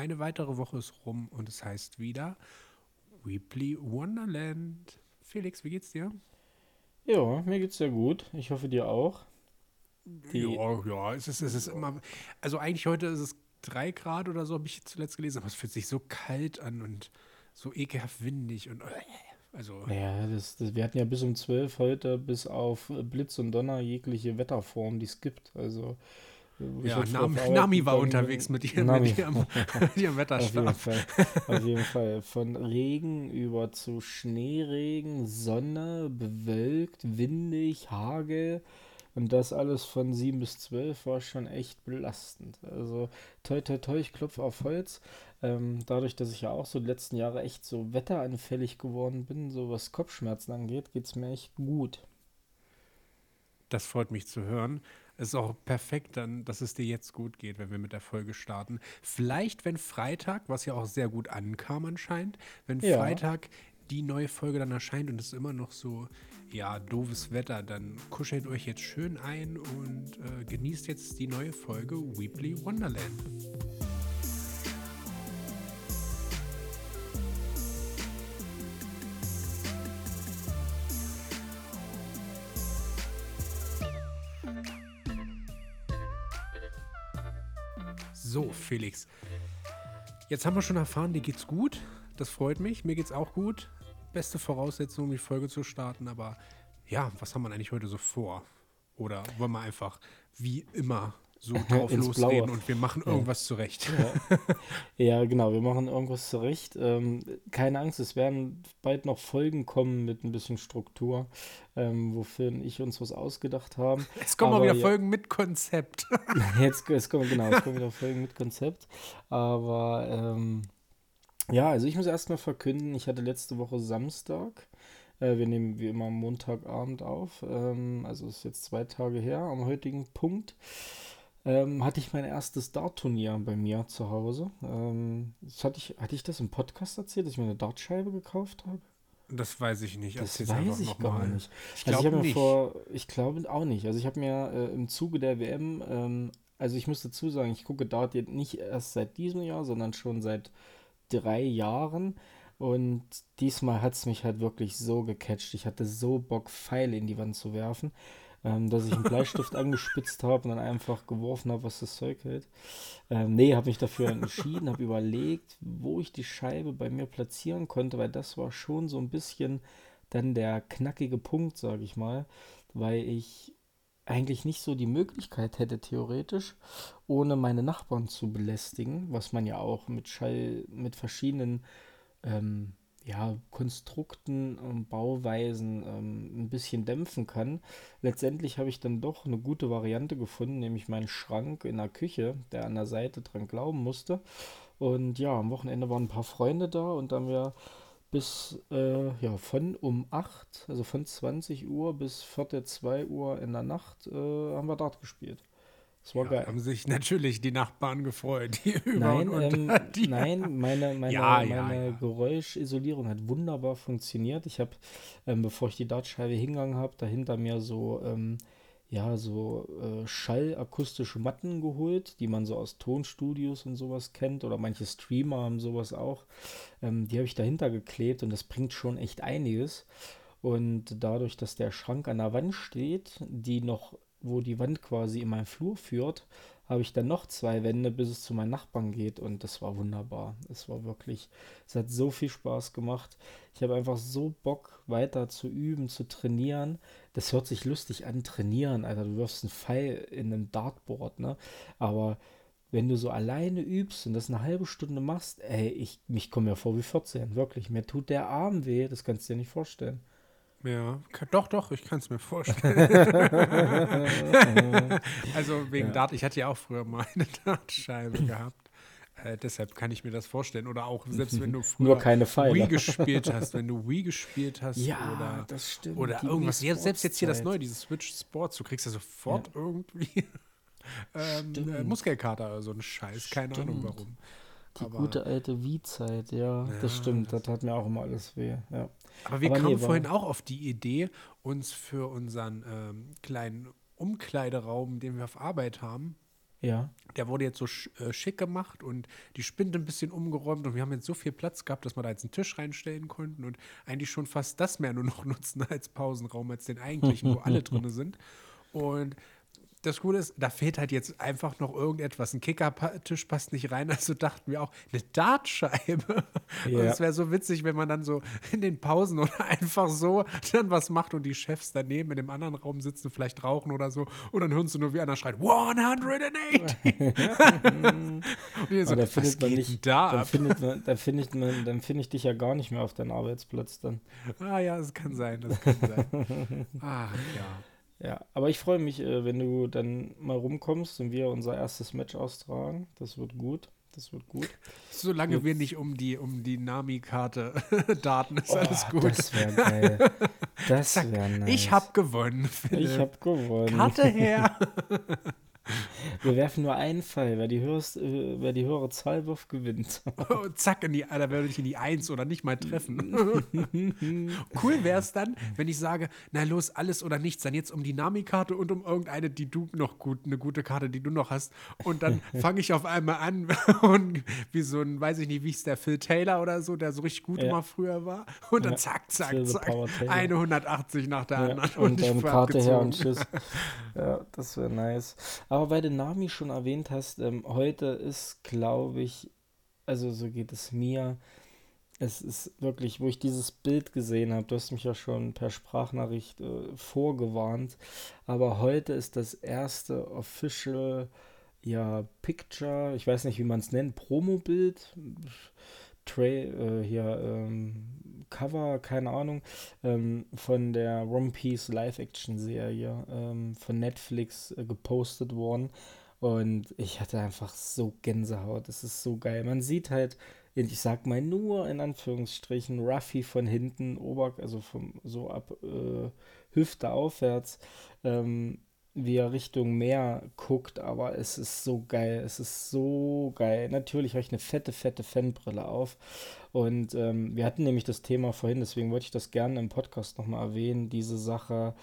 Eine weitere Woche ist rum und es heißt wieder Weebly Wonderland. Felix, wie geht's dir? Ja, mir geht's sehr gut. Ich hoffe dir auch. Die ja, ja, es ist, es ist immer. Also eigentlich heute ist es drei Grad oder so, habe ich zuletzt gelesen, aber es fühlt sich so kalt an und so ekelhaft windig und. Also. Ja, das, das, wir hatten ja bis um 12 heute bis auf Blitz und Donner jegliche Wetterform, die es gibt. Also ja, Nami, Nami war unterwegs mit ihrem, mit ihrem, ihrem Wetterstab. Auf jeden, Fall, auf jeden Fall. Von Regen über zu Schneeregen, Sonne, bewölkt, windig, Hagel. Und das alles von 7 bis 12 war schon echt belastend. Also toi toi toi, ich klopfe auf Holz. Ähm, dadurch, dass ich ja auch so die letzten Jahre echt so wetteranfällig geworden bin, so was Kopfschmerzen angeht, geht es mir echt gut. Das freut mich zu hören. Es ist auch perfekt dann, dass es dir jetzt gut geht, wenn wir mit der Folge starten. Vielleicht, wenn Freitag, was ja auch sehr gut ankam anscheinend, wenn ja. Freitag die neue Folge dann erscheint und es ist immer noch so, ja, doofes Wetter, dann kuschelt euch jetzt schön ein und äh, genießt jetzt die neue Folge Weebly Wonderland. Felix. Jetzt haben wir schon erfahren, dir geht's gut. Das freut mich. Mir geht's auch gut. Beste Voraussetzung, um die Folge zu starten. Aber ja, was haben wir eigentlich heute so vor? Oder wollen wir einfach wie immer so drauf loslegen Blaue. und wir machen irgendwas ja. zurecht. Ja. ja. genau, wir machen irgendwas zurecht. Ähm, keine Angst, es werden bald noch Folgen kommen mit ein bisschen Struktur, ähm, wofür ich uns was ausgedacht haben. Es kommen Aber, auch wieder ja, Folgen mit Konzept. jetzt, es kommen, genau, es kommen wieder Folgen mit Konzept. Aber ähm, ja, also ich muss erstmal verkünden, ich hatte letzte Woche Samstag. Äh, wir nehmen wie immer Montagabend auf. Ähm, also ist jetzt zwei Tage her am heutigen Punkt ähm, hatte ich mein erstes Dart-Turnier bei mir zu Hause. Ähm, hatte, ich, hatte ich das im Podcast erzählt, dass ich mir eine Dartscheibe gekauft habe? Das weiß ich nicht. Das Erzähl's weiß ich gar mal. nicht. Ich also glaube nicht. Vor, ich glaube auch nicht. Also ich habe mir äh, im Zuge der WM, ähm, also ich muss dazu sagen, ich gucke Dart jetzt nicht erst seit diesem Jahr, sondern schon seit drei Jahren. Und diesmal hat es mich halt wirklich so gecatcht. Ich hatte so Bock, Pfeile in die Wand zu werfen ähm, dass ich einen Bleistift angespitzt habe und dann einfach geworfen habe, was das Zeug hält. Ähm, nee, habe mich dafür entschieden, habe überlegt, wo ich die Scheibe bei mir platzieren konnte, weil das war schon so ein bisschen dann der knackige Punkt, sage ich mal, weil ich eigentlich nicht so die Möglichkeit hätte, theoretisch, ohne meine Nachbarn zu belästigen, was man ja auch mit Schall, mit verschiedenen ähm, ja, Konstrukten und Bauweisen ähm, ein bisschen dämpfen kann. Letztendlich habe ich dann doch eine gute Variante gefunden, nämlich meinen Schrank in der Küche, der an der Seite dran glauben musste. Und ja, am Wochenende waren ein paar Freunde da und dann wir bis äh, ja, von um 8, also von 20 Uhr bis 4, 2 Uhr in der Nacht äh, haben wir Dart gespielt. Das war ja, geil. Haben sich natürlich die Nachbarn gefreut, die über nein, und ähm, die Nein, meine, meine, ja, ja, meine Geräuschisolierung hat wunderbar funktioniert. Ich habe, ähm, bevor ich die Dartscheibe hingegangen habe, dahinter mir so, ähm, ja, so äh, schallakustische Matten geholt, die man so aus Tonstudios und sowas kennt. Oder manche Streamer haben sowas auch. Ähm, die habe ich dahinter geklebt und das bringt schon echt einiges. Und dadurch, dass der Schrank an der Wand steht, die noch wo die Wand quasi in meinen Flur führt, habe ich dann noch zwei Wände, bis es zu meinen Nachbarn geht. Und das war wunderbar. Es war wirklich, es hat so viel Spaß gemacht. Ich habe einfach so Bock, weiter zu üben, zu trainieren. Das hört sich lustig an, trainieren, Alter. Du wirfst einen Pfeil in einem Dartboard, ne? Aber wenn du so alleine übst und das eine halbe Stunde machst, ey, ich, mich komme mir vor wie 14. Wirklich, mir tut der Arm weh, das kannst du dir nicht vorstellen. Ja, doch, doch, ich kann es mir vorstellen. also wegen ja. Dart, ich hatte ja auch früher mal eine Dartscheibe gehabt. Äh, deshalb kann ich mir das vorstellen. Oder auch selbst wenn du früher Nur keine Wii gespielt hast, wenn du Wii gespielt hast ja, oder, das stimmt. oder irgendwas. Ja, selbst jetzt hier das neue, dieses Switch Sports, du kriegst ja sofort ja. irgendwie ähm, äh, Muskelkater oder so ein Scheiß. Keine stimmt. Ahnung warum. Die aber, gute alte Wii-Zeit, ja, ja, das stimmt. Das, das hat mir auch immer alles weh. Ja. Aber wir aber kamen nee, vorhin auch auf die Idee, uns für unseren ähm, kleinen Umkleideraum, den wir auf Arbeit haben, Ja. Der wurde jetzt so äh, schick gemacht und die Spinde ein bisschen umgeräumt und wir haben jetzt so viel Platz gehabt, dass wir da jetzt einen Tisch reinstellen konnten und eigentlich schon fast das mehr nur noch nutzen als Pausenraum, als den eigentlichen, wo alle drin sind. Und das Coole ist, da fehlt halt jetzt einfach noch irgendetwas. Ein Kickertisch passt nicht rein, also dachten wir auch, eine Dartscheibe. Ja. es wäre so witzig, wenn man dann so in den Pausen oder einfach so dann was macht und die Chefs daneben in dem anderen Raum sitzen, vielleicht rauchen oder so. Und dann hören sie nur, wie einer schreit, 180! und so, da findet man nicht, da dann findet man, dann findet man, dann finde ich dich ja gar nicht mehr auf deinem Arbeitsplatz dann. Ah ja, das kann sein, das kann sein. Ach ja. Ja, aber ich freue mich, äh, wenn du dann mal rumkommst und wir unser erstes Match austragen. Das wird gut. Das wird gut. Solange Jetzt. wir nicht um die, um die Nami-Karte Daten, ist oh, alles gut. Das wäre geil. Das wäre nice. Ich habe gewonnen. Philipp. Ich habe gewonnen. Karte her. Wir werfen nur einen Fall. Wer die, höchst, äh, wer die höhere Zahl wirft, gewinnt. Oh, zack, in die, da werde ich in die Eins oder nicht mal treffen. cool wäre es dann, wenn ich sage, na los, alles oder nichts. Dann jetzt um die Nami-Karte und um irgendeine, die du noch gut, eine gute Karte, die du noch hast. Und dann fange ich auf einmal an und wie so ein, weiß ich nicht, wie es der Phil Taylor oder so, der so richtig gut ja. immer früher war. Und dann zack, zack, zack. Eine 180 nach der ja. anderen. Und, und dann Karte her und tschüss. Ja, das wäre nice. Aber weil du Nami schon erwähnt hast, ähm, heute ist, glaube ich, also so geht es mir. Es ist wirklich, wo ich dieses Bild gesehen habe, du hast mich ja schon per Sprachnachricht äh, vorgewarnt, aber heute ist das erste official ja, Picture, ich weiß nicht, wie man es nennt, Promo-Bild, Tray, äh, hier, ähm, Cover, keine Ahnung, ähm, von der One Piece Live-Action-Serie ähm, von Netflix äh, gepostet worden. Und ich hatte einfach so Gänsehaut. Es ist so geil. Man sieht halt, ich sag mal nur in Anführungsstrichen, Ruffy von hinten, Ober, also vom, so ab äh, Hüfte aufwärts. Ähm, wie er Richtung Meer guckt, aber es ist so geil, es ist so geil. Natürlich habe ich eine fette, fette Fanbrille auf und ähm, wir hatten nämlich das Thema vorhin, deswegen wollte ich das gerne im Podcast nochmal erwähnen, diese Sache,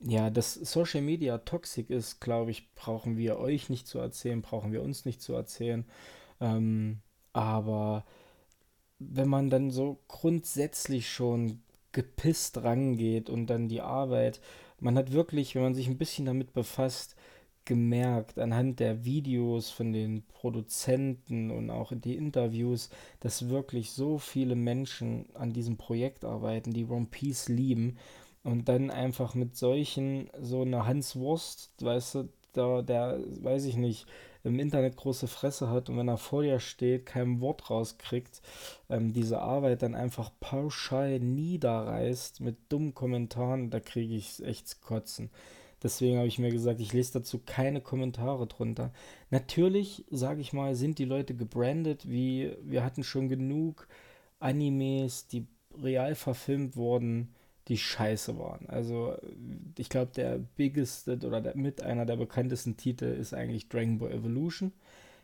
ja, dass Social Media toxisch ist, glaube ich, brauchen wir euch nicht zu erzählen, brauchen wir uns nicht zu erzählen, ähm, aber wenn man dann so grundsätzlich schon gepisst rangeht und dann die Arbeit man hat wirklich, wenn man sich ein bisschen damit befasst, gemerkt anhand der Videos von den Produzenten und auch in die Interviews, dass wirklich so viele Menschen an diesem Projekt arbeiten, die One Piece lieben und dann einfach mit solchen, so eine Hans Wurst, weißt du, der, der, weiß ich nicht, im Internet große Fresse hat und wenn er vor dir steht, kein Wort rauskriegt, ähm, diese Arbeit dann einfach pauschal niederreißt mit dummen Kommentaren, da kriege ich echt kotzen. Deswegen habe ich mir gesagt, ich lese dazu keine Kommentare drunter. Natürlich, sage ich mal, sind die Leute gebrandet, wie wir hatten schon genug Animes, die real verfilmt wurden die scheiße waren. Also ich glaube, der biggest oder der, mit einer der bekanntesten Titel ist eigentlich Dragon Ball Evolution.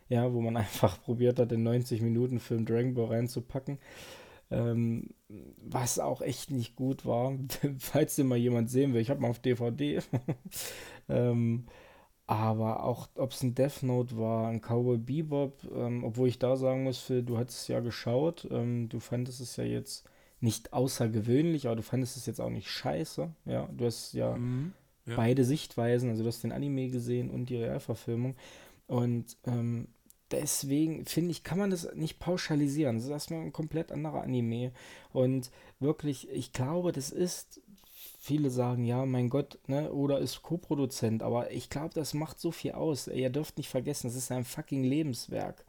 Ja, wo man einfach probiert hat, den 90-Minuten-Film Dragon Ball reinzupacken. Ähm, was auch echt nicht gut war, falls den mal jemand sehen will. Ich habe mal auf DVD. ähm, aber auch, ob es ein Death Note war, ein Cowboy Bebop, ähm, obwohl ich da sagen muss, Phil, du hattest es ja geschaut, ähm, du fandest es ja jetzt nicht außergewöhnlich, aber du fandest es jetzt auch nicht scheiße. Ja, du hast ja, mhm, ja. beide Sichtweisen, also du hast den Anime gesehen und die Realverfilmung. Und ähm, deswegen finde ich, kann man das nicht pauschalisieren. Das ist erstmal ein komplett anderer Anime. Und wirklich, ich glaube, das ist, viele sagen, ja, mein Gott, ne, oder ist Co-Produzent, aber ich glaube, das macht so viel aus. Ihr dürft nicht vergessen, das ist ein fucking Lebenswerk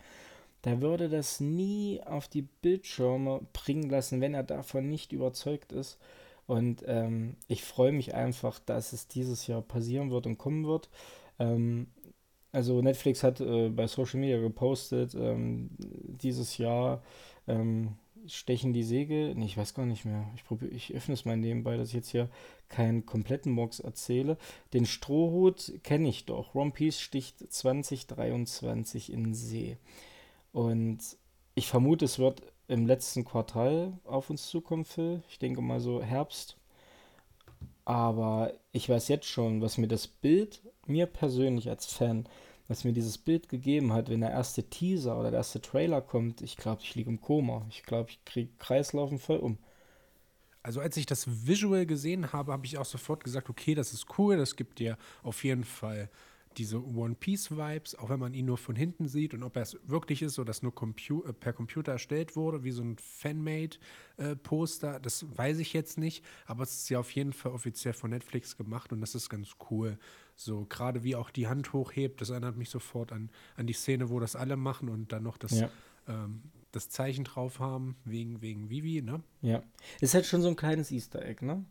der würde das nie auf die Bildschirme bringen lassen, wenn er davon nicht überzeugt ist. Und ähm, ich freue mich einfach, dass es dieses Jahr passieren wird und kommen wird. Ähm, also Netflix hat äh, bei Social Media gepostet, ähm, dieses Jahr ähm, stechen die Segel. Nee, ich weiß gar nicht mehr. Ich, probier, ich öffne es mal nebenbei, dass ich jetzt hier keinen kompletten Box erzähle. Den Strohhut kenne ich doch. One Piece sticht 2023 in See. Und ich vermute, es wird im letzten Quartal auf uns zukommen, Phil. Ich denke mal so Herbst. Aber ich weiß jetzt schon, was mir das Bild, mir persönlich als Fan, was mir dieses Bild gegeben hat, wenn der erste Teaser oder der erste Trailer kommt, ich glaube, ich liege im Koma. Ich glaube, ich kriege Kreislaufen voll um. Also als ich das Visual gesehen habe, habe ich auch sofort gesagt, okay, das ist cool, das gibt dir auf jeden Fall diese One Piece Vibes, auch wenn man ihn nur von hinten sieht und ob er es wirklich ist oder das nur Compu äh, per Computer erstellt wurde, wie so ein Fanmade äh, Poster, das weiß ich jetzt nicht, aber es ist ja auf jeden Fall offiziell von Netflix gemacht und das ist ganz cool. So gerade wie auch die Hand hochhebt, das erinnert mich sofort an, an die Szene, wo das alle machen und dann noch das ja. ähm, das Zeichen drauf haben, wegen, wegen Vivi, ne? Ja. Ist halt schon so ein kleines Easter Egg, ne?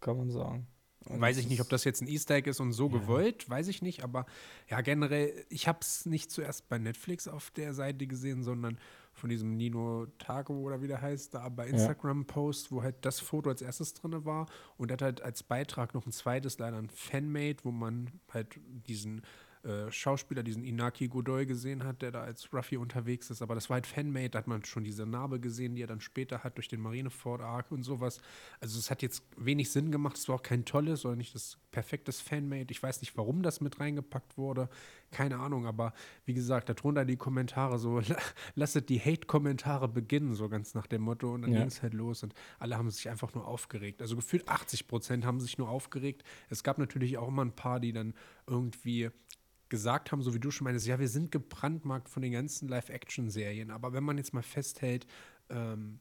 Kann man sagen. Und weiß ich nicht, ob das jetzt ein Easter Egg ist und so ja. gewollt, weiß ich nicht, aber ja, generell, ich habe es nicht zuerst bei Netflix auf der Seite gesehen, sondern von diesem Nino Tago oder wie der heißt, da bei Instagram-Post, wo halt das Foto als erstes drin war und er hat halt als Beitrag noch ein zweites, leider ein Fanmade, wo man halt diesen äh, Schauspieler, diesen Inaki Godoy gesehen hat, der da als Ruffy unterwegs ist. Aber das war halt Fanmade, da hat man schon diese Narbe gesehen, die er dann später hat durch den Marineford-Arc und sowas. Also es hat jetzt wenig Sinn gemacht, es war auch kein tolles oder nicht das perfektes Fanmade. Ich weiß nicht, warum das mit reingepackt wurde. Keine Ahnung, aber wie gesagt, darunter die Kommentare so, lasset die Hate-Kommentare beginnen, so ganz nach dem Motto. Und dann ja. ging es halt los und alle haben sich einfach nur aufgeregt. Also gefühlt 80 Prozent haben sich nur aufgeregt. Es gab natürlich auch immer ein paar, die dann irgendwie gesagt haben, so wie du schon meinst, ja, wir sind gebrandmarkt von den ganzen Live-Action-Serien, aber wenn man jetzt mal festhält, ähm,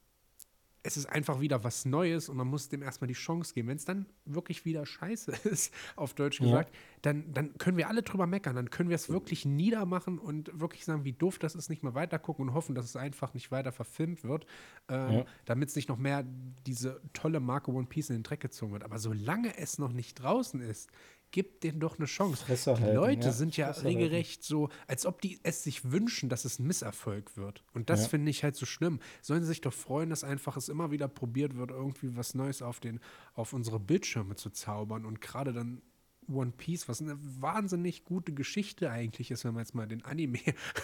es ist einfach wieder was Neues und man muss dem erstmal die Chance geben. Wenn es dann wirklich wieder scheiße ist, auf Deutsch gesagt, ja. dann, dann können wir alle drüber meckern. Dann können wir es wirklich niedermachen und wirklich sagen, wie doof das ist, nicht mehr weitergucken und hoffen, dass es einfach nicht weiter verfilmt wird, ähm, ja. damit es nicht noch mehr diese tolle Marke One Piece in den Dreck gezogen wird. Aber solange es noch nicht draußen ist, gib denen doch eine Chance. Die Leute ja. sind ja Fresse regelrecht halten. so, als ob die es sich wünschen, dass es ein Misserfolg wird. Und das ja. finde ich halt so schlimm. Sollen sie sich doch freuen, dass einfach es immer wieder probiert wird, irgendwie was Neues auf, den, auf unsere Bildschirme zu zaubern. Und gerade dann One Piece, was eine wahnsinnig gute Geschichte eigentlich ist, wenn wir jetzt mal den Anime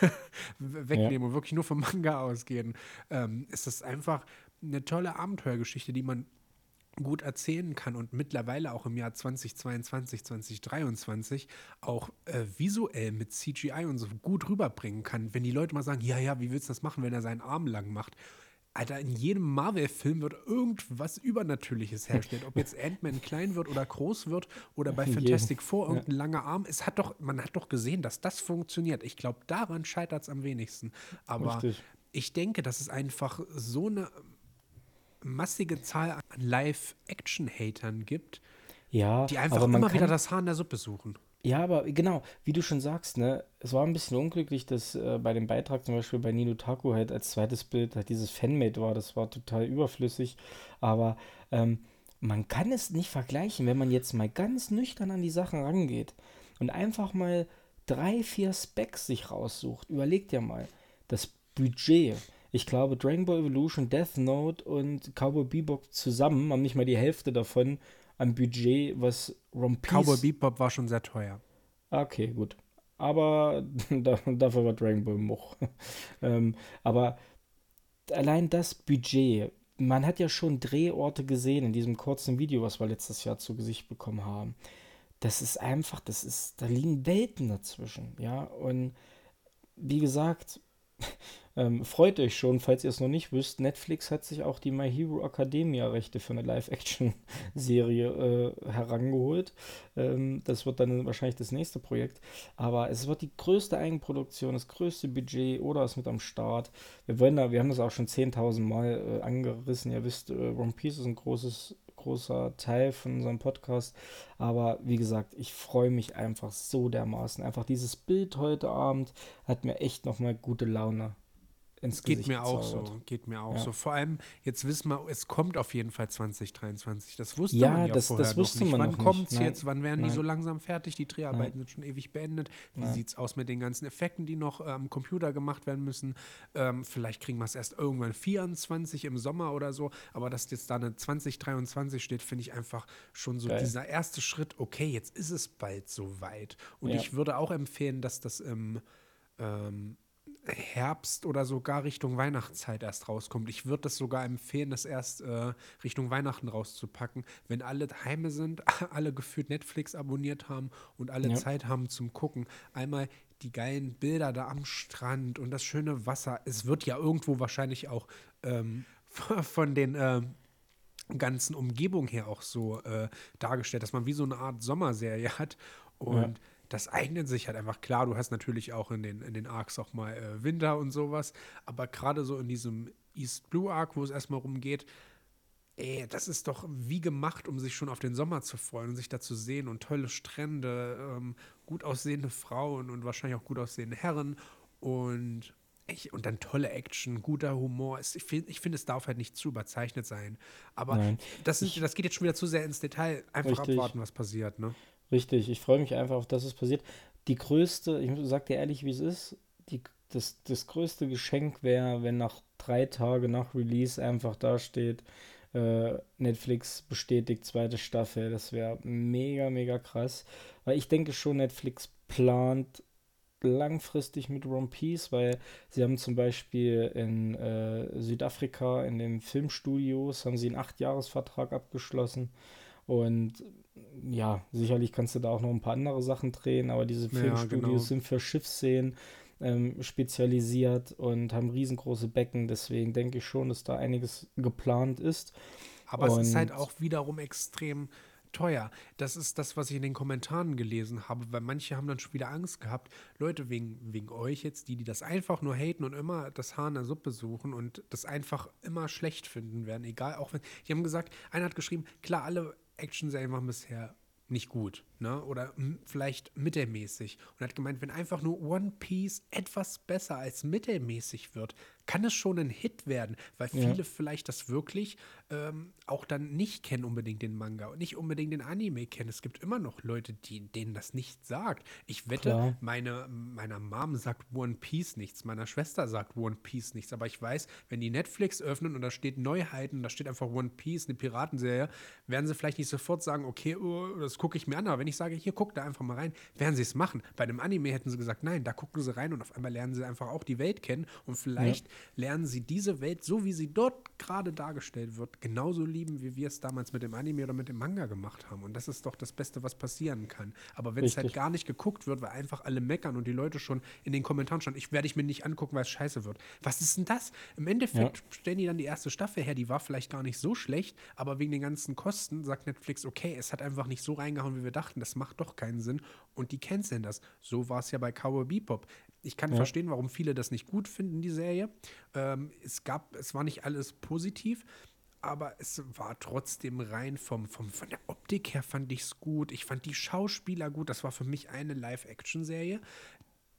wegnehmen ja. und wirklich nur vom Manga ausgehen, ähm, ist das einfach eine tolle Abenteuergeschichte, die man gut erzählen kann und mittlerweile auch im Jahr 2022, 2023 auch äh, visuell mit CGI und so gut rüberbringen kann. Wenn die Leute mal sagen, ja, ja, wie willst du das machen, wenn er seinen Arm lang macht? Alter, in jedem Marvel-Film wird irgendwas Übernatürliches hergestellt. Ob jetzt Ant-Man klein wird oder groß wird oder bei Fantastic Four irgendein ja. langer Arm. Es hat doch, man hat doch gesehen, dass das funktioniert. Ich glaube, daran scheitert es am wenigsten. Aber Richtig. ich denke, das ist einfach so eine massige Zahl an Live-Action-Hatern gibt, ja, die einfach immer kann, wieder das Haar in der Suppe suchen. Ja, aber genau, wie du schon sagst, ne, es war ein bisschen unglücklich, dass äh, bei dem Beitrag zum Beispiel bei Nino Taku halt als zweites Bild halt dieses Fanmade war. Das war total überflüssig. Aber ähm, man kann es nicht vergleichen, wenn man jetzt mal ganz nüchtern an die Sachen rangeht und einfach mal drei, vier Specs sich raussucht. Überlegt ja mal, das Budget ich glaube, Dragon Ball Evolution, Death Note und Cowboy Bebop zusammen haben nicht mal die Hälfte davon am Budget, was One Piece. Cowboy Bebop war schon sehr teuer. Okay, gut. Aber dafür war Dragon Ball Moch. ähm, aber allein das Budget, man hat ja schon Drehorte gesehen in diesem kurzen Video, was wir letztes Jahr zu Gesicht bekommen haben. Das ist einfach, das ist, da liegen Welten dazwischen, ja. Und wie gesagt, ähm, freut euch schon, falls ihr es noch nicht wisst. Netflix hat sich auch die My Hero Academia Rechte für eine Live-Action-Serie äh, herangeholt. Ähm, das wird dann wahrscheinlich das nächste Projekt. Aber es wird die größte Eigenproduktion, das größte Budget oder ist mit am Start. Wir wollen da, wir haben das auch schon 10.000 Mal äh, angerissen. Ihr wisst, äh, One Piece ist ein großes großer Teil von unserem Podcast. Aber wie gesagt, ich freue mich einfach so dermaßen. Einfach dieses Bild heute Abend hat mir echt nochmal gute Laune ins Geht mir auch so, geht mir auch ja. so. Vor allem, jetzt wissen wir, es kommt auf jeden Fall 2023. Das wusste ja, man ja das, vorher das wusste noch nicht. Man wann kommt es jetzt? Wann werden Nein. die so langsam fertig? Die Dreharbeiten Nein. sind schon ewig beendet. Wie sieht es aus mit den ganzen Effekten, die noch am ähm, Computer gemacht werden müssen? Ähm, vielleicht kriegen wir es erst irgendwann 24 im Sommer oder so. Aber dass jetzt da eine 2023 steht, finde ich einfach schon so Geil. dieser erste Schritt. Okay, jetzt ist es bald soweit. Und ja. ich würde auch empfehlen, dass das im ähm, Herbst oder sogar Richtung Weihnachtszeit erst rauskommt. Ich würde das sogar empfehlen, das erst äh, Richtung Weihnachten rauszupacken, wenn alle Heime sind, alle gefühlt Netflix abonniert haben und alle ja. Zeit haben zum Gucken. Einmal die geilen Bilder da am Strand und das schöne Wasser. Es wird ja irgendwo wahrscheinlich auch ähm, von den äh, ganzen Umgebungen her auch so äh, dargestellt, dass man wie so eine Art Sommerserie hat. Und ja. Das eignet sich halt einfach. Klar, du hast natürlich auch in den, in den Arcs auch mal äh, Winter und sowas, aber gerade so in diesem East Blue Arc, wo es erstmal rumgeht, ey, das ist doch wie gemacht, um sich schon auf den Sommer zu freuen und sich da zu sehen und tolle Strände, ähm, gut aussehende Frauen und wahrscheinlich auch gut aussehende Herren und ich, und dann tolle Action, guter Humor. Ich finde, ich find, es darf halt nicht zu überzeichnet sein. Aber das, sind, das geht jetzt schon wieder zu sehr ins Detail. Einfach richtig. abwarten, was passiert. Ne? Richtig, ich freue mich einfach auf, dass es passiert. Die größte, ich sag dir ehrlich, wie es ist, die, das, das größte Geschenk wäre, wenn nach drei Tagen nach Release einfach da steht, äh, Netflix bestätigt zweite Staffel. Das wäre mega, mega krass. Weil ich denke schon, Netflix plant langfristig mit One Piece, weil sie haben zum Beispiel in äh, Südafrika in den Filmstudios haben sie einen Acht-Jahres-Vertrag abgeschlossen und ja, sicherlich kannst du da auch noch ein paar andere Sachen drehen, aber diese Filmstudios ja, genau. sind für Schiffsszenen ähm, spezialisiert und haben riesengroße Becken, deswegen denke ich schon, dass da einiges geplant ist. Aber und es ist halt auch wiederum extrem teuer. Das ist das, was ich in den Kommentaren gelesen habe, weil manche haben dann schon wieder Angst gehabt. Leute, wegen, wegen euch jetzt, die, die das einfach nur haten und immer das Haar in der Suppe suchen und das einfach immer schlecht finden werden, egal, auch wenn, die haben gesagt, einer hat geschrieben, klar, alle Action-Serien waren bisher nicht gut, ne? Oder vielleicht mittelmäßig. Und hat gemeint, wenn einfach nur One Piece etwas besser als mittelmäßig wird, kann es schon ein Hit werden, weil viele ja. vielleicht das wirklich ähm, auch dann nicht kennen unbedingt den Manga und nicht unbedingt den Anime kennen. Es gibt immer noch Leute, die, denen das nicht sagt. Ich wette, meine, meiner Mom sagt One Piece nichts, meiner Schwester sagt One Piece nichts, aber ich weiß, wenn die Netflix öffnen und da steht Neuheiten, da steht einfach One Piece, eine Piratenserie, werden sie vielleicht nicht sofort sagen, okay, oh, das gucke ich mir an, aber wenn ich sage, hier, guck da einfach mal rein, werden sie es machen. Bei einem Anime hätten sie gesagt, nein, da gucken sie rein und auf einmal lernen sie einfach auch die Welt kennen und vielleicht ja lernen sie diese Welt, so wie sie dort gerade dargestellt wird, genauso lieben, wie wir es damals mit dem Anime oder mit dem Manga gemacht haben. Und das ist doch das Beste, was passieren kann. Aber wenn es halt gar nicht geguckt wird, weil einfach alle meckern und die Leute schon in den Kommentaren schon, ich werde ich mir nicht angucken, weil es scheiße wird. Was ist denn das? Im Endeffekt ja. stellen die dann die erste Staffel her, die war vielleicht gar nicht so schlecht, aber wegen den ganzen Kosten sagt Netflix, okay, es hat einfach nicht so reingehauen, wie wir dachten, das macht doch keinen Sinn und die canceln das. So war es ja bei Cowboy Bebop. Ich kann ja. verstehen, warum viele das nicht gut finden, die Serie. Ähm, es gab, es war nicht alles positiv, aber es war trotzdem rein vom, vom, von der Optik her fand ich es gut. Ich fand die Schauspieler gut. Das war für mich eine Live-Action-Serie,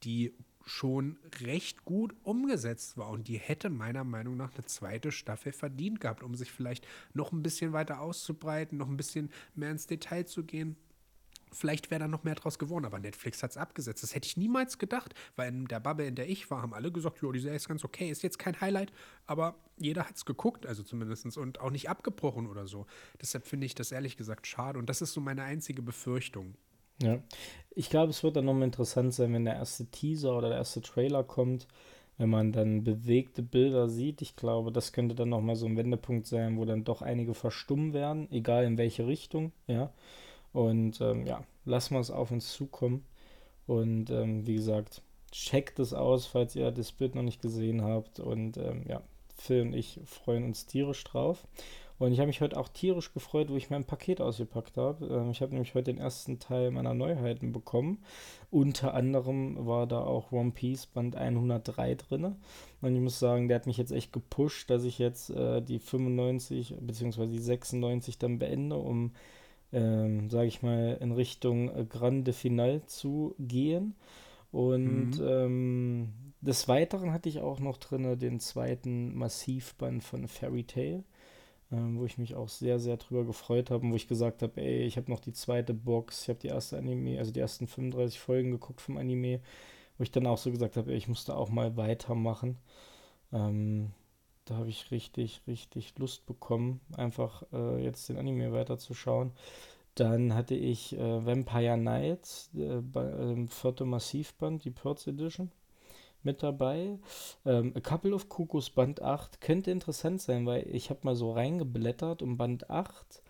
die schon recht gut umgesetzt war und die hätte meiner Meinung nach eine zweite Staffel verdient gehabt, um sich vielleicht noch ein bisschen weiter auszubreiten, noch ein bisschen mehr ins Detail zu gehen. Vielleicht wäre da noch mehr draus geworden, aber Netflix hat es abgesetzt. Das hätte ich niemals gedacht, weil in der Bubble, in der ich war, haben alle gesagt, ja, die Serie ist ganz okay, ist jetzt kein Highlight, aber jeder hat es geguckt, also zumindest, und auch nicht abgebrochen oder so. Deshalb finde ich das ehrlich gesagt schade und das ist so meine einzige Befürchtung. Ja, ich glaube, es wird dann nochmal interessant sein, wenn der erste Teaser oder der erste Trailer kommt, wenn man dann bewegte Bilder sieht. Ich glaube, das könnte dann nochmal so ein Wendepunkt sein, wo dann doch einige verstummen werden, egal in welche Richtung, ja. Und ähm, ja, lassen wir es auf uns zukommen. Und ähm, wie gesagt, checkt es aus, falls ihr das Bild noch nicht gesehen habt. Und ähm, ja, Phil und ich freuen uns tierisch drauf. Und ich habe mich heute auch tierisch gefreut, wo ich mein Paket ausgepackt habe. Ähm, ich habe nämlich heute den ersten Teil meiner Neuheiten bekommen. Unter anderem war da auch One Piece Band 103 drin. Und ich muss sagen, der hat mich jetzt echt gepusht, dass ich jetzt äh, die 95 bzw. die 96 dann beende, um ähm, sage ich mal, in Richtung äh, Grande Final zu gehen. Und mhm. ähm, des Weiteren hatte ich auch noch drin den zweiten Massivband von Fairy Tail, ähm, wo ich mich auch sehr, sehr drüber gefreut habe und wo ich gesagt habe, ey, ich habe noch die zweite Box, ich habe die erste Anime, also die ersten 35 Folgen geguckt vom Anime, wo ich dann auch so gesagt habe, ey, ich musste auch mal weitermachen. Ähm, da habe ich richtig, richtig Lust bekommen, einfach äh, jetzt den Anime weiterzuschauen. Dann hatte ich äh, Vampire Nights, äh, bei, vierte Massivband, die Purge Edition mit dabei. Ähm, A Couple of Cuckoos Band 8 könnte interessant sein, weil ich habe mal so reingeblättert und Band 8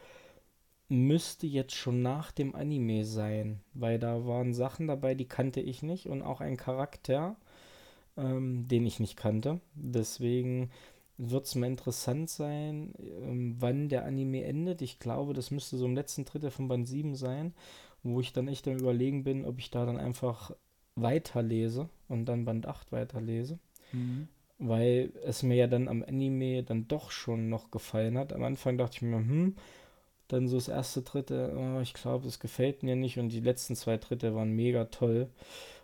müsste jetzt schon nach dem Anime sein, weil da waren Sachen dabei, die kannte ich nicht und auch ein Charakter, ähm, den ich nicht kannte. Deswegen wird es mal interessant sein, ähm, wann der Anime endet. Ich glaube, das müsste so im letzten Drittel von Band 7 sein, wo ich dann echt am Überlegen bin, ob ich da dann einfach weiterlese und dann Band 8 weiterlese. Mhm. Weil es mir ja dann am Anime dann doch schon noch gefallen hat. Am Anfang dachte ich mir, hm, dann so das erste, dritte, oh, ich glaube, es gefällt mir nicht. Und die letzten zwei Dritte waren mega toll,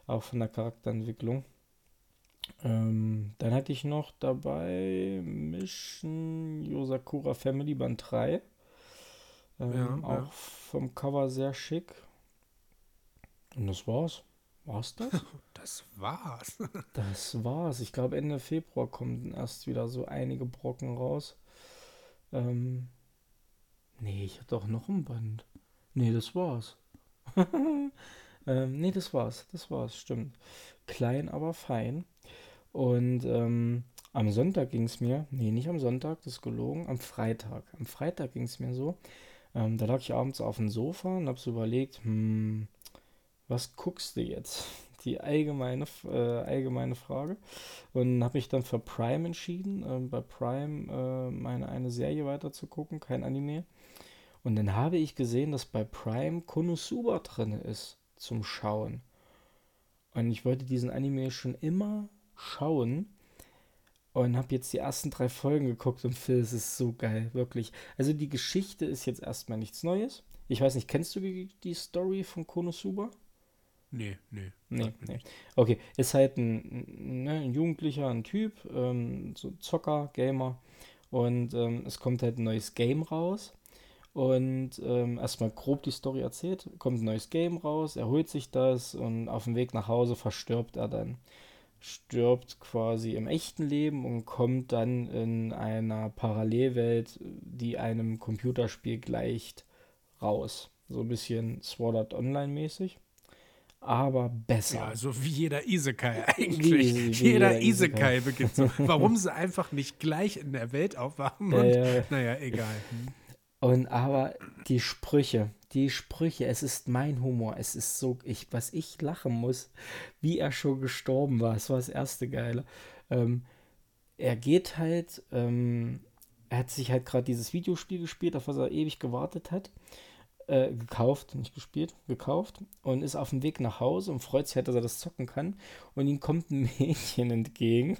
auch von der Charakterentwicklung. Ähm, dann hatte ich noch dabei Mission Yosakura Family Band 3. Ähm, ja, auch ja. vom Cover sehr schick. Und das war's. War's das? Das war's. das war's. Ich glaube, Ende Februar kommen erst wieder so einige Brocken raus. Ähm, nee, ich hatte auch noch ein Band. Nee, das war's. ähm, nee, das war's. Das war's, stimmt. Klein, aber fein. Und ähm, am Sonntag ging es mir, nee, nicht am Sonntag, das ist gelogen, am Freitag. Am Freitag ging es mir so, ähm, da lag ich abends auf dem Sofa und habe so überlegt, hm, was guckst du jetzt? Die allgemeine, äh, allgemeine Frage. Und habe mich dann für Prime entschieden, äh, bei Prime äh, meine eine Serie weiter zu gucken, kein Anime. Und dann habe ich gesehen, dass bei Prime Konosuba drin ist zum Schauen. Und ich wollte diesen Anime schon immer schauen und habe jetzt die ersten drei Folgen geguckt und Phil, es ist so geil, wirklich. Also die Geschichte ist jetzt erstmal nichts Neues. Ich weiß nicht, kennst du die, die Story von Konosuba? Nee, nee. Nee, nee. Okay, ist halt ein, ne, ein Jugendlicher, ein Typ, ähm, so Zocker, Gamer. Und ähm, es kommt halt ein neues Game raus. Und ähm, erstmal grob die Story erzählt. Kommt ein neues Game raus, er holt sich das und auf dem Weg nach Hause verstirbt er dann stirbt quasi im echten Leben und kommt dann in einer Parallelwelt, die einem Computerspiel gleicht, raus. So ein bisschen Sword Art Online mäßig. Aber besser. Ja, so wie jeder Isekai eigentlich. Wie, wie jeder, jeder Isekai, beginnt so. Warum sie einfach nicht gleich in der Welt aufwachen? Und, äh, naja, egal. Und aber die Sprüche, die Sprüche, es ist mein Humor, es ist so, ich, was ich lachen muss, wie er schon gestorben war, das war das erste Geile. Ähm, er geht halt, ähm, er hat sich halt gerade dieses Videospiel gespielt, auf was er ewig gewartet hat, äh, gekauft, nicht gespielt, gekauft. Und ist auf dem Weg nach Hause und freut sich halt, dass er das zocken kann. Und ihm kommt ein Mädchen entgegen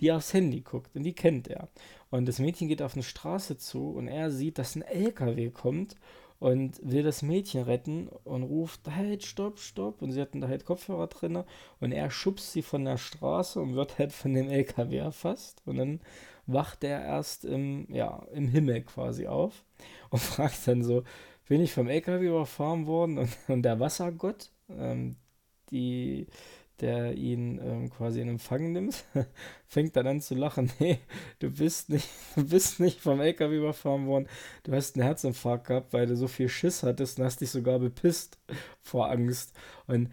die aufs Handy guckt und die kennt er. Und das Mädchen geht auf eine Straße zu und er sieht, dass ein LKW kommt und will das Mädchen retten und ruft, halt, stopp, stopp. Und sie hatten da halt Kopfhörer drin und er schubst sie von der Straße und wird halt von dem LKW erfasst. Und dann wacht er erst im, ja, im Himmel quasi auf und fragt dann so, bin ich vom LKW überfahren worden? Und, und der Wassergott, ähm, die der ihn ähm, quasi in Empfang nimmt, fängt dann an zu lachen. Nee, du bist nicht, du bist nicht vom LKW überfahren worden. Du hast einen Herzinfarkt gehabt, weil du so viel Schiss hattest und hast dich sogar bepisst vor Angst. Und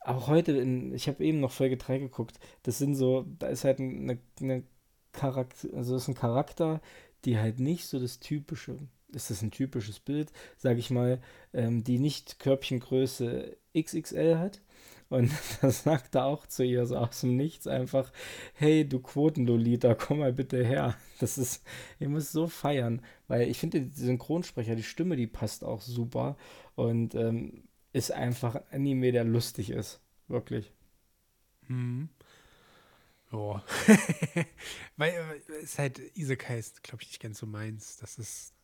auch heute, in, ich habe eben noch Folge 3 geguckt, das sind so, da ist halt eine, eine Charakter, also ist ein Charakter, die halt nicht so das typische, ist das ein typisches Bild, sage ich mal, ähm, die nicht Körbchengröße XXL hat, und da sagt er auch zu ihr so aus dem Nichts einfach, hey, du Quotenlolita, komm mal bitte her. Das ist, ich muss so feiern, weil ich finde, die Synchronsprecher, die Stimme, die passt auch super und ähm, ist einfach ein Anime, der lustig ist. Wirklich. Mhm. Oh. weil äh, es halt Isekai ist, glaube ich, nicht ganz so meins. Das ist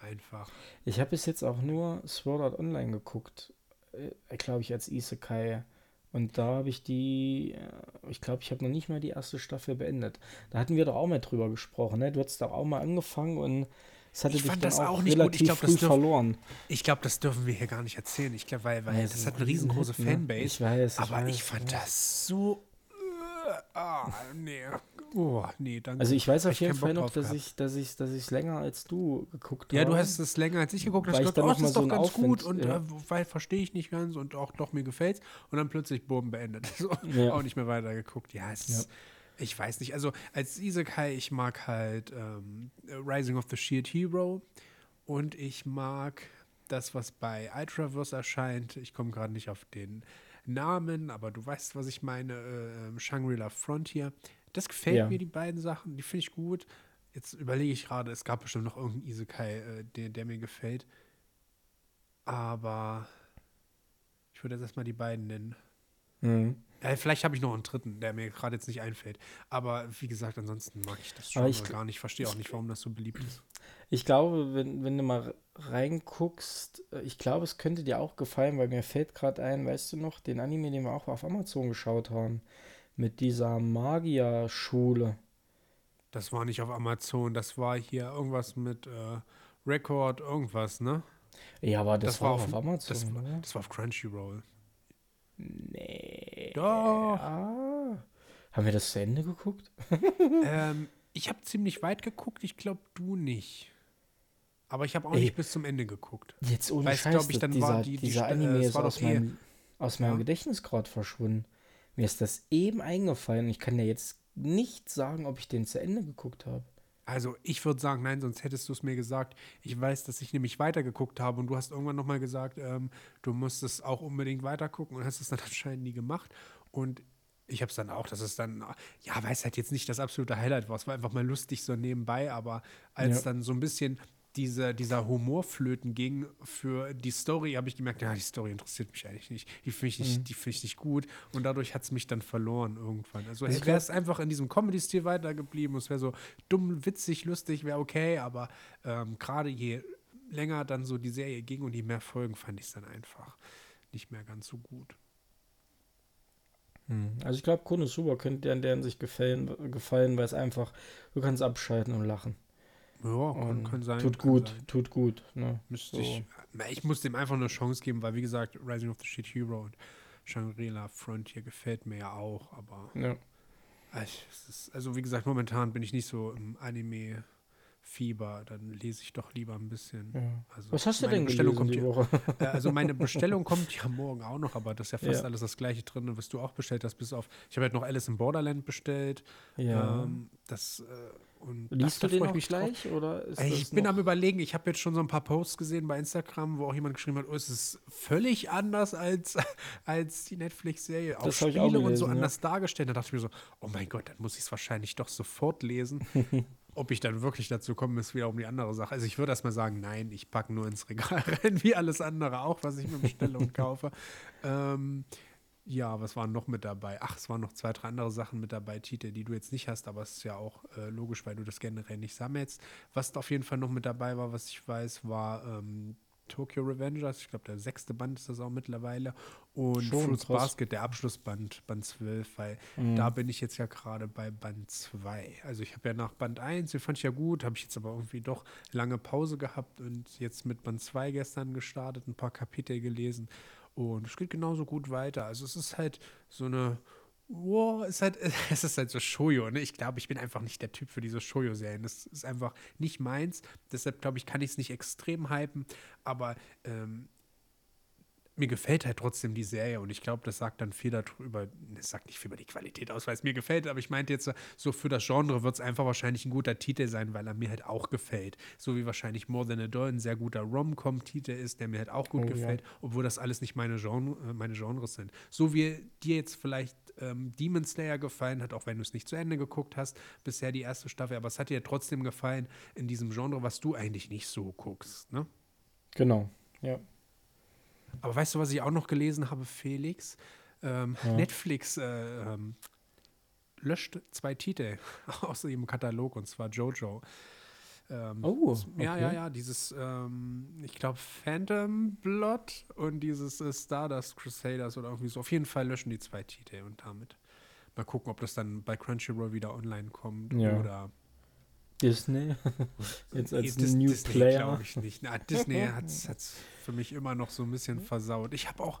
einfach. Ich habe bis jetzt auch nur Sword Art Online geguckt. Äh, glaube ich, als Isekai. Und da habe ich die, äh, ich glaube, ich habe noch nicht mal die erste Staffel beendet. Da hatten wir doch auch mal drüber gesprochen, ne? Du hast doch auch mal angefangen und es hatte ich dich fand dann das auch, auch nicht relativ gut. Ich glaub, früh dürf, verloren. Ich glaube, das dürfen wir hier gar nicht erzählen. Ich glaube, weil, weil ja, das hat eine riesengroße ne? Fanbase. Ich weiß, ich aber weiß, ich fand ja. das so. Ah, nee. Oh, nee, danke. Also ich weiß auf jeden Fall noch, dass ich, dass ich, dass ich länger als du geguckt habe. Ja, du hast es länger als ich geguckt. Hast gedacht, oh, das ist so doch ganz Aufwind, gut und ja. äh, weil verstehe ich nicht ganz und auch doch mir gefällt's und dann plötzlich Boom beendet. So, ja. Auch nicht mehr weiter geguckt. Ja, es ja. ist ich weiß nicht. Also als Isekai, ich mag halt ähm, Rising of the Shield Hero Und ich mag das, was bei Ultraverse erscheint. Ich komme gerade nicht auf den Namen, aber du weißt, was ich meine. Äh, Shangri-La Frontier. Das gefällt ja. mir, die beiden Sachen. Die finde ich gut. Jetzt überlege ich gerade, es gab bestimmt noch irgendeinen Isekai, äh, der, der mir gefällt. Aber ich würde jetzt erstmal die beiden nennen. Mhm. Ja, vielleicht habe ich noch einen dritten, der mir gerade jetzt nicht einfällt. Aber wie gesagt, ansonsten mag ich das schon ich, gar nicht. Verstehe auch nicht, warum das so beliebt ist. Ich glaube, wenn, wenn du mal reinguckst, äh, ich glaube, es könnte dir auch gefallen, weil mir fällt gerade ein, weißt du noch, den Anime, den wir auch auf Amazon geschaut haben, mit dieser Magier-Schule. Das war nicht auf Amazon, das war hier irgendwas mit äh, Record, irgendwas, ne? Ja, aber das, das war, war, auf, Amazon. Das, das war auf Crunchyroll. Nee. Doch. Ah. Haben wir das zu Ende geguckt? ähm, ich habe ziemlich weit geguckt, ich glaube, du nicht. Aber ich habe auch Ey, nicht bis zum Ende geguckt. Jetzt ohne Weiß, Scheiß, ich, dann dieser, war die, die dieser Anime äh, ist aus meinem, aus meinem ja? Gedächtnis gerade verschwunden. Mir ist das eben eingefallen. Ich kann ja jetzt nicht sagen, ob ich den zu Ende geguckt habe. Also ich würde sagen, nein, sonst hättest du es mir gesagt. Ich weiß, dass ich nämlich weitergeguckt habe und du hast irgendwann nochmal gesagt, ähm, du musstest auch unbedingt weitergucken und hast es dann anscheinend nie gemacht. Und ich habe es dann auch, dass es dann, ja, weiß halt jetzt nicht das absolute Highlight war. Es war einfach mal lustig so nebenbei, aber als ja. dann so ein bisschen diese, dieser Humorflöten ging für die Story, habe ich gemerkt, ja, die Story interessiert mich eigentlich nicht. Die finde ich, nicht, mhm. find ich nicht gut. Und dadurch hat es mich dann verloren irgendwann. Also wäre es einfach in diesem Comedy-Stil weitergeblieben, es wäre so dumm, witzig, lustig, wäre okay, aber ähm, gerade je länger dann so die Serie ging und je mehr Folgen, fand ich es dann einfach nicht mehr ganz so gut. Hm. Also ich glaube, Konosuba könnte dir an der sich gefallen, gefallen, weil es einfach, du kannst abschalten und lachen. Ja, kann, kann sein. Tut kann gut, sein. tut gut. Ne? Müsste so. ich, ich muss dem einfach eine Chance geben, weil wie gesagt, Rising of the Shit Hero und Shangri-La Frontier gefällt mir ja auch, aber ja. Ist, also wie gesagt, momentan bin ich nicht so im Anime Fieber, dann lese ich doch lieber ein bisschen. Ja. Also Was hast du denn Bestellung kommt die Woche? Ja, also meine Bestellung kommt ja morgen auch noch, aber das ist ja fast ja. alles das gleiche drin, was du auch bestellt hast, bis auf, ich habe halt noch Alice in Borderland bestellt. Ja. Ähm, das äh, und Liest du den auch gleich? Oder ich bin am überlegen, ich habe jetzt schon so ein paar Posts gesehen bei Instagram, wo auch jemand geschrieben hat, oh, es ist völlig anders als, als die Netflix-Serie. Auch Spiele auch gelesen, und so ja. anders dargestellt. Da dachte ich mir so, oh mein Gott, dann muss ich es wahrscheinlich doch sofort lesen. Ob ich dann wirklich dazu komme, ist wieder um die andere Sache. Also ich würde erstmal sagen, nein, ich packe nur ins Regal rein, wie alles andere auch, was ich mir bestelle und kaufe. Ähm, ja, was waren noch mit dabei? Ach, es waren noch zwei, drei andere Sachen mit dabei, Titel, die du jetzt nicht hast, aber es ist ja auch äh, logisch, weil du das generell nicht sammelst. Was auf jeden Fall noch mit dabei war, was ich weiß, war ähm, Tokyo Revengers. Ich glaube, der sechste Band ist das auch mittlerweile. Und Schon, Fruits krass. Basket, der Abschlussband, Band 12, weil mhm. da bin ich jetzt ja gerade bei Band 2. Also ich habe ja nach Band 1, den fand ich ja gut, habe ich jetzt aber irgendwie doch lange Pause gehabt und jetzt mit Band 2 gestern gestartet, ein paar Kapitel gelesen. Und es geht genauso gut weiter. Also es ist halt so eine, wow, es ist halt, es ist halt so Shoujo, ne? Ich glaube, ich bin einfach nicht der Typ für diese Shoujo-Serien. Das ist einfach nicht meins. Deshalb glaube ich, kann ich es nicht extrem hypen. Aber ähm, mir gefällt halt trotzdem die Serie und ich glaube, das sagt dann viel darüber, das sagt nicht viel über die Qualität aus, weil es mir gefällt, aber ich meinte jetzt so für das Genre wird es einfach wahrscheinlich ein guter Titel sein, weil er mir halt auch gefällt. So wie wahrscheinlich More Than a Doll ein sehr guter Rom-Com-Titel ist, der mir halt auch gut oh, gefällt, ja. obwohl das alles nicht meine, Genre, äh, meine Genres sind. So wie dir jetzt vielleicht ähm, Demon Slayer gefallen hat, auch wenn du es nicht zu Ende geguckt hast, bisher die erste Staffel, aber es hat dir trotzdem gefallen in diesem Genre, was du eigentlich nicht so guckst, ne? Genau, ja. Aber weißt du, was ich auch noch gelesen habe, Felix? Ähm, ja. Netflix äh, ähm, löscht zwei Titel aus ihrem Katalog und zwar Jojo. Ähm, oh, okay. Ja, ja, ja, dieses, ähm, ich glaube, Phantom Blood und dieses äh, Stardust Crusaders oder irgendwie so. Auf jeden Fall löschen die zwei Titel und damit mal gucken, ob das dann bei Crunchyroll wieder online kommt ja. oder Disney. Jetzt als nee, New Disney Player. glaube ich nicht. Na, Disney hat es für mich immer noch so ein bisschen versaut. Ich habe auch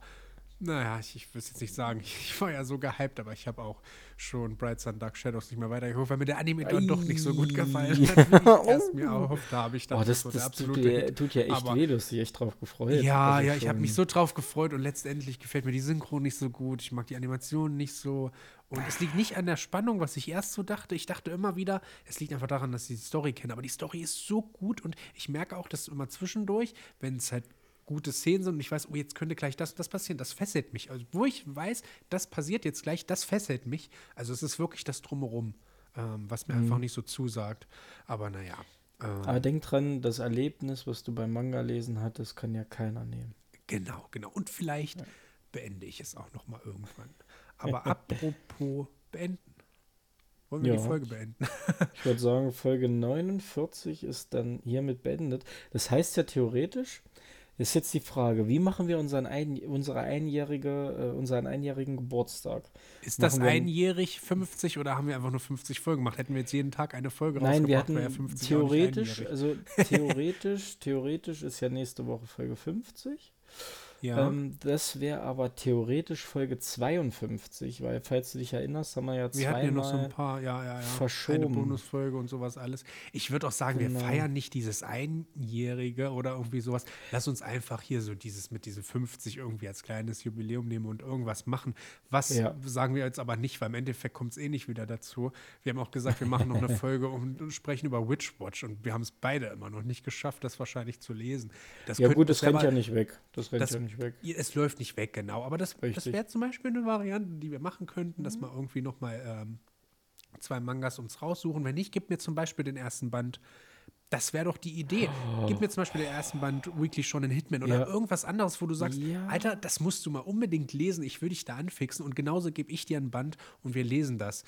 naja, ich, ich will es jetzt nicht sagen, ich, war ja so gehypt, aber ich habe auch schon Bright Sun Dark Shadows nicht mehr weitergeholt, weil mir der Anime dann doch nicht so gut gefallen hat, wie ich erst mir erhofft habe. Ich dachte, oh, das, das, das tut, dir, tut, ja echt aber, weh, du hast dich echt drauf gefreut. Ja, also ja, ich habe mich so drauf gefreut und letztendlich gefällt mir die Synchro nicht so gut, ich mag die Animation nicht so. Und es liegt nicht an der Spannung, was ich erst so dachte. Ich dachte immer wieder, es liegt einfach daran, dass ich die Story kenne, aber die Story ist so gut und ich merke auch, dass immer zwischendurch, wenn es halt gute Szenen sind und ich weiß, oh, jetzt könnte gleich das und das passieren, das fesselt mich. Also, wo ich weiß, das passiert jetzt gleich, das fesselt mich. Also, es ist wirklich das Drumherum, ähm, was mir mhm. einfach nicht so zusagt. Aber naja. Ähm, Aber denk dran, das Erlebnis, was du beim Manga lesen hattest, kann ja keiner nehmen. Genau, genau. Und vielleicht ja. beende ich es auch noch mal irgendwann. Aber apropos beenden. Wollen wir ja. die Folge beenden? ich würde sagen, Folge 49 ist dann hiermit beendet. Das heißt ja theoretisch, ist jetzt die Frage, wie machen wir unseren, ein, unsere einjährige, äh, unseren einjährigen Geburtstag? Ist das einjährig 50 oder haben wir einfach nur 50 Folgen gemacht? Hätten wir jetzt jeden Tag eine Folge Nein, wir hatten ja theoretisch, also theoretisch, theoretisch ist ja nächste Woche Folge 50. Ja. Ähm, das wäre aber theoretisch Folge 52, weil, falls du dich erinnerst, haben wir ja zweimal Wir hatten ja noch so ein paar, ja, ja, ja. Verschoben. Eine Bonusfolge und sowas alles. Ich würde auch sagen, genau. wir feiern nicht dieses Einjährige oder irgendwie sowas. Lass uns einfach hier so dieses mit diesen 50 irgendwie als kleines Jubiläum nehmen und irgendwas machen. Was ja. sagen wir jetzt aber nicht, weil im Endeffekt kommt es eh nicht wieder dazu. Wir haben auch gesagt, wir machen noch eine Folge und, und sprechen über Witchwatch und wir haben es beide immer noch nicht geschafft, das wahrscheinlich zu lesen. Das ja gut, das rennt ja nicht weg. Das rennt das, ja nicht weg. Es läuft nicht weg, genau. Aber das, das wäre zum Beispiel eine Variante, die wir machen könnten, mhm. dass wir irgendwie noch mal ähm, zwei Mangas uns raussuchen. Wenn nicht, gib mir zum Beispiel den ersten Band. Das wäre doch die Idee. Oh. Gib mir zum Beispiel den ersten Band Weekly schon in Hitman oder ja. irgendwas anderes, wo du sagst, ja. Alter, das musst du mal unbedingt lesen. Ich will dich da anfixen und genauso gebe ich dir ein Band und wir lesen das.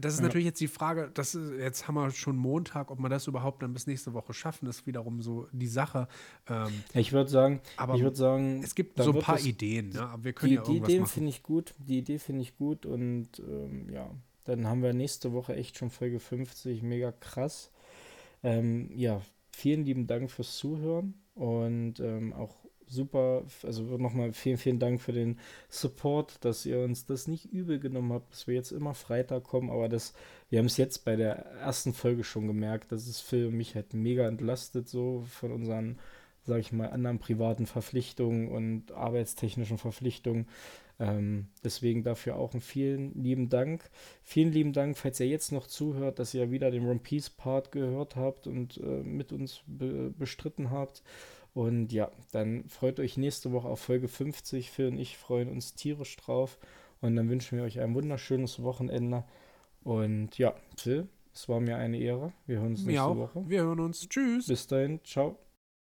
Das ist ja. natürlich jetzt die Frage, das ist, jetzt haben wir schon Montag, ob wir das überhaupt dann bis nächste Woche schaffen, ist wiederum so die Sache. Ähm, ich würde sagen, aber ich würde sagen, es gibt so ein paar Ideen, ne? aber wir können die, ja irgendwas Die Idee finde ich gut, die Idee finde ich gut und ähm, ja, dann haben wir nächste Woche echt schon Folge 50, mega krass. Ähm, ja, vielen lieben Dank fürs Zuhören und ähm, auch super, also nochmal vielen, vielen Dank für den Support, dass ihr uns das nicht übel genommen habt, dass wir jetzt immer Freitag kommen, aber das, wir haben es jetzt bei der ersten Folge schon gemerkt, dass es Phil und mich halt mega entlastet, so von unseren, sag ich mal, anderen privaten Verpflichtungen und arbeitstechnischen Verpflichtungen. Ähm, deswegen dafür auch einen vielen lieben Dank. Vielen lieben Dank, falls ihr jetzt noch zuhört, dass ihr wieder den One Piece Part gehört habt und äh, mit uns be bestritten habt. Und ja, dann freut euch nächste Woche auf Folge 50. Phil und ich freuen uns tierisch drauf. Und dann wünschen wir euch ein wunderschönes Wochenende. Und ja, Phil, es war mir eine Ehre. Wir hören uns nächste Woche. Wir hören uns. Tschüss. Bis dahin. Ciao.